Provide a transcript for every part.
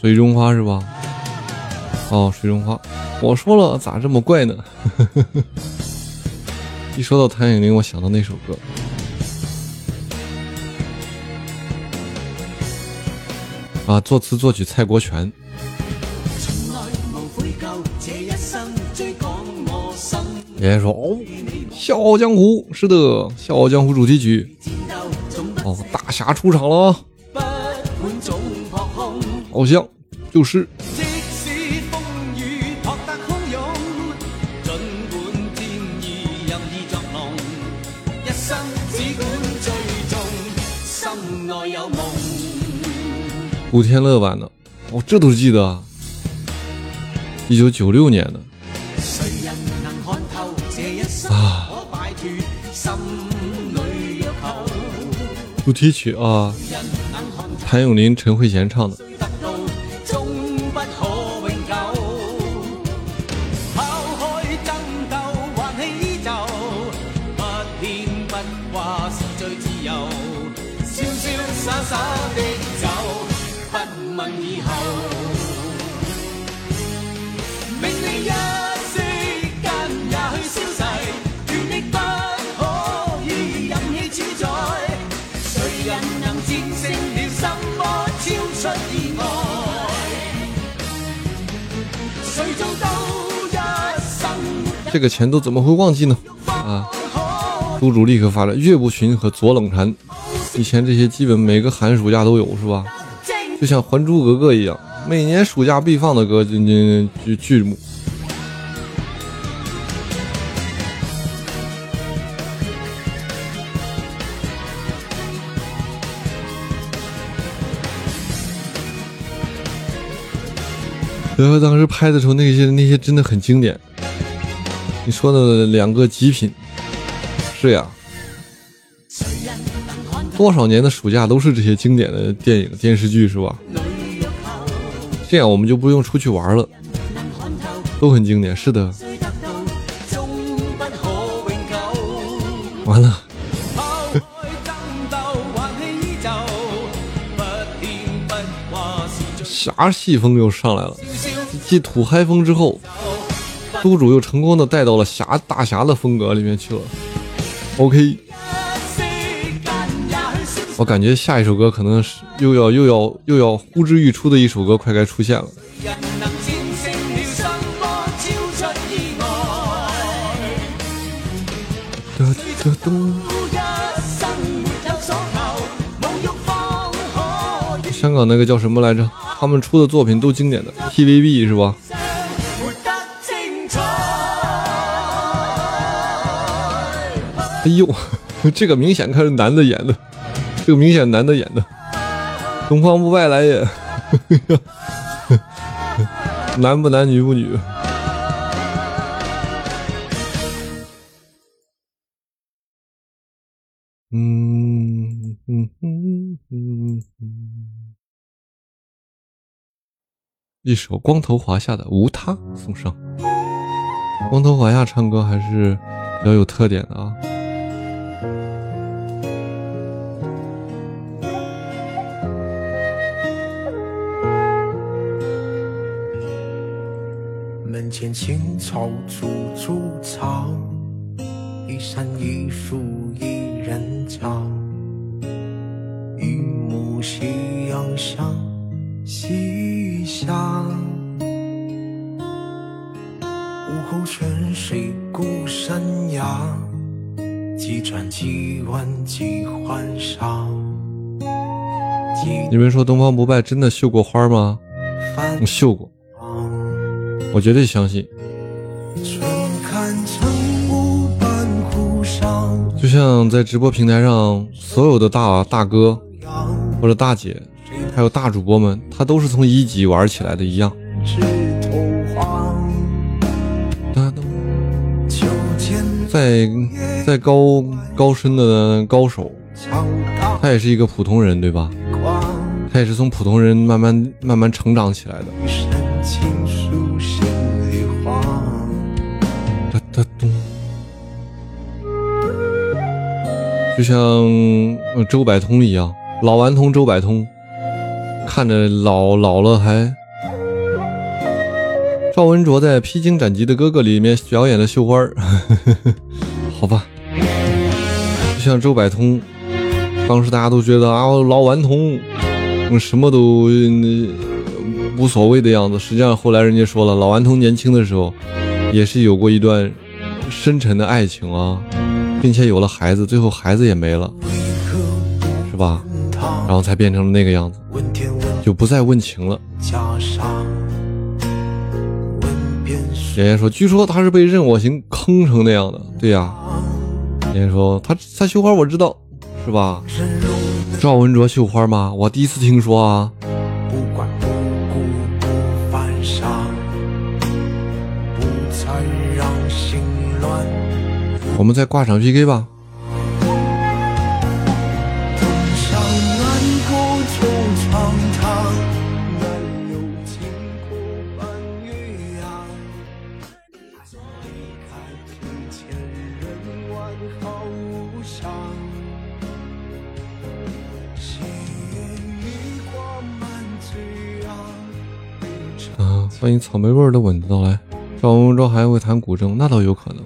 水中花是吧？哦，水中花，我说了，咋这么怪呢？一说到谭咏麟，我想到那首歌。啊，作词作曲蔡国权。爷爷说：“哦，《笑傲江湖》是的，《笑傲江湖》主题曲。哦，大侠出场了。”好像就是。古天乐版的，哦，这都记得。一九九六年的。啊。主题曲啊，谭咏麟、陈慧娴唱的。这个钱都怎么会忘记呢？啊！督主立刻发了《岳不群》和《左冷禅》，以前这些基本每个寒暑假都有，是吧？就像《还珠格格》一样，每年暑假必放的歌，就就剧剧目。然后当时拍的时候，那些那些真的很经典。你说的两个极品，是呀。多少年的暑假都是这些经典的电影电视剧，是吧？这样我们就不用出去玩了，都很经典。是的。完了。侠戏风又上来了。继土嗨风之后，督主又成功的带到了侠大侠的风格里面去了。OK，我感觉下一首歌可能是又要又要又要呼之欲出的一首歌，快该出现了。香港那个叫什么来着？他们出的作品都经典的，TVB 是吧？哎呦，这个明显看是男的演的，这个明显男的演的，东方不败来演，男不男女不女？嗯嗯嗯嗯嗯。一首光头华夏的《无他》送上。光头华夏唱歌还是比较有特点的啊。门前青草簇簇草，一山一树一人家，一抹夕阳向。西下，午后泉水故山崖，几转几弯几欢笑。你们说东方不败真的绣过花吗？绣过，我绝对相信。就像在直播平台上，所有的大大哥。或者大姐，还有大主播们，他都是从一级玩起来的一样。再再高高深的高手，他也是一个普通人，对吧？他也是从普通人慢慢慢慢成长起来的。就像周百通一样，老顽童周百通，看着老老了还。赵文卓在《披荆斩棘的哥哥》里面表演的绣花儿，好吧，就像周百通，当时大家都觉得啊，老顽童，什么都无所谓的样子。实际上后来人家说了，老顽童年轻的时候也是有过一段深沉的爱情啊，并且有了孩子，最后孩子也没了，是吧？然后才变成了那个样子，就不再问情了。妍妍说：“据说他是被任我行坑成那样的。”对呀，妍妍说：“他他绣花我知道，是吧？”赵文卓绣花吗？我第一次听说啊。我们再挂场 PK 吧。欢迎草莓味的吻子到来。赵文卓还会弹古筝，那倒有可能。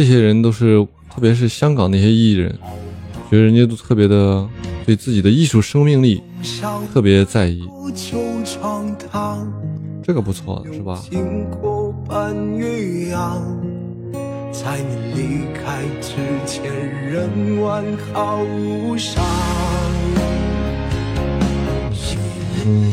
这些人都是，特别是香港那些艺人，觉得人家都特别的对自己的艺术生命力特别在意。这个不错，是吧？在你离开之前，仍完好无伤。嗯。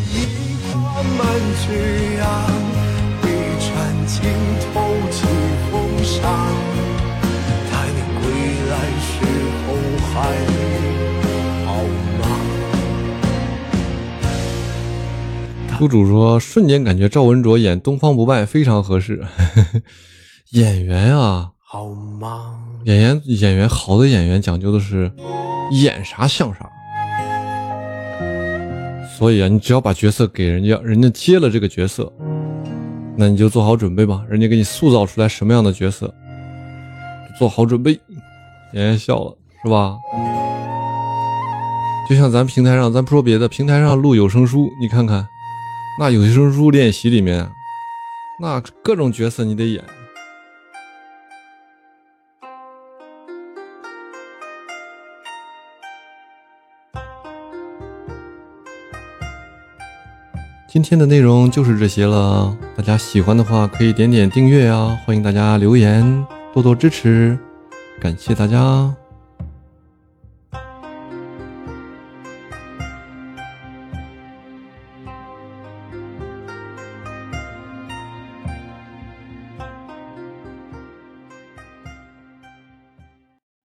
督主说，瞬间感觉赵文卓演东方不败非常合适。演员啊，好吗？演员演员好的演员讲究的是演啥像啥。所以啊，你只要把角色给人家，人家接了这个角色，那你就做好准备吧。人家给你塑造出来什么样的角色，做好准备。妍妍笑了，是吧？就像咱平台上，咱不说别的，平台上录有声书，你看看，那有声书练习里面，那各种角色你得演。今天的内容就是这些了，大家喜欢的话可以点点订阅啊！欢迎大家留言，多多支持，感谢大家。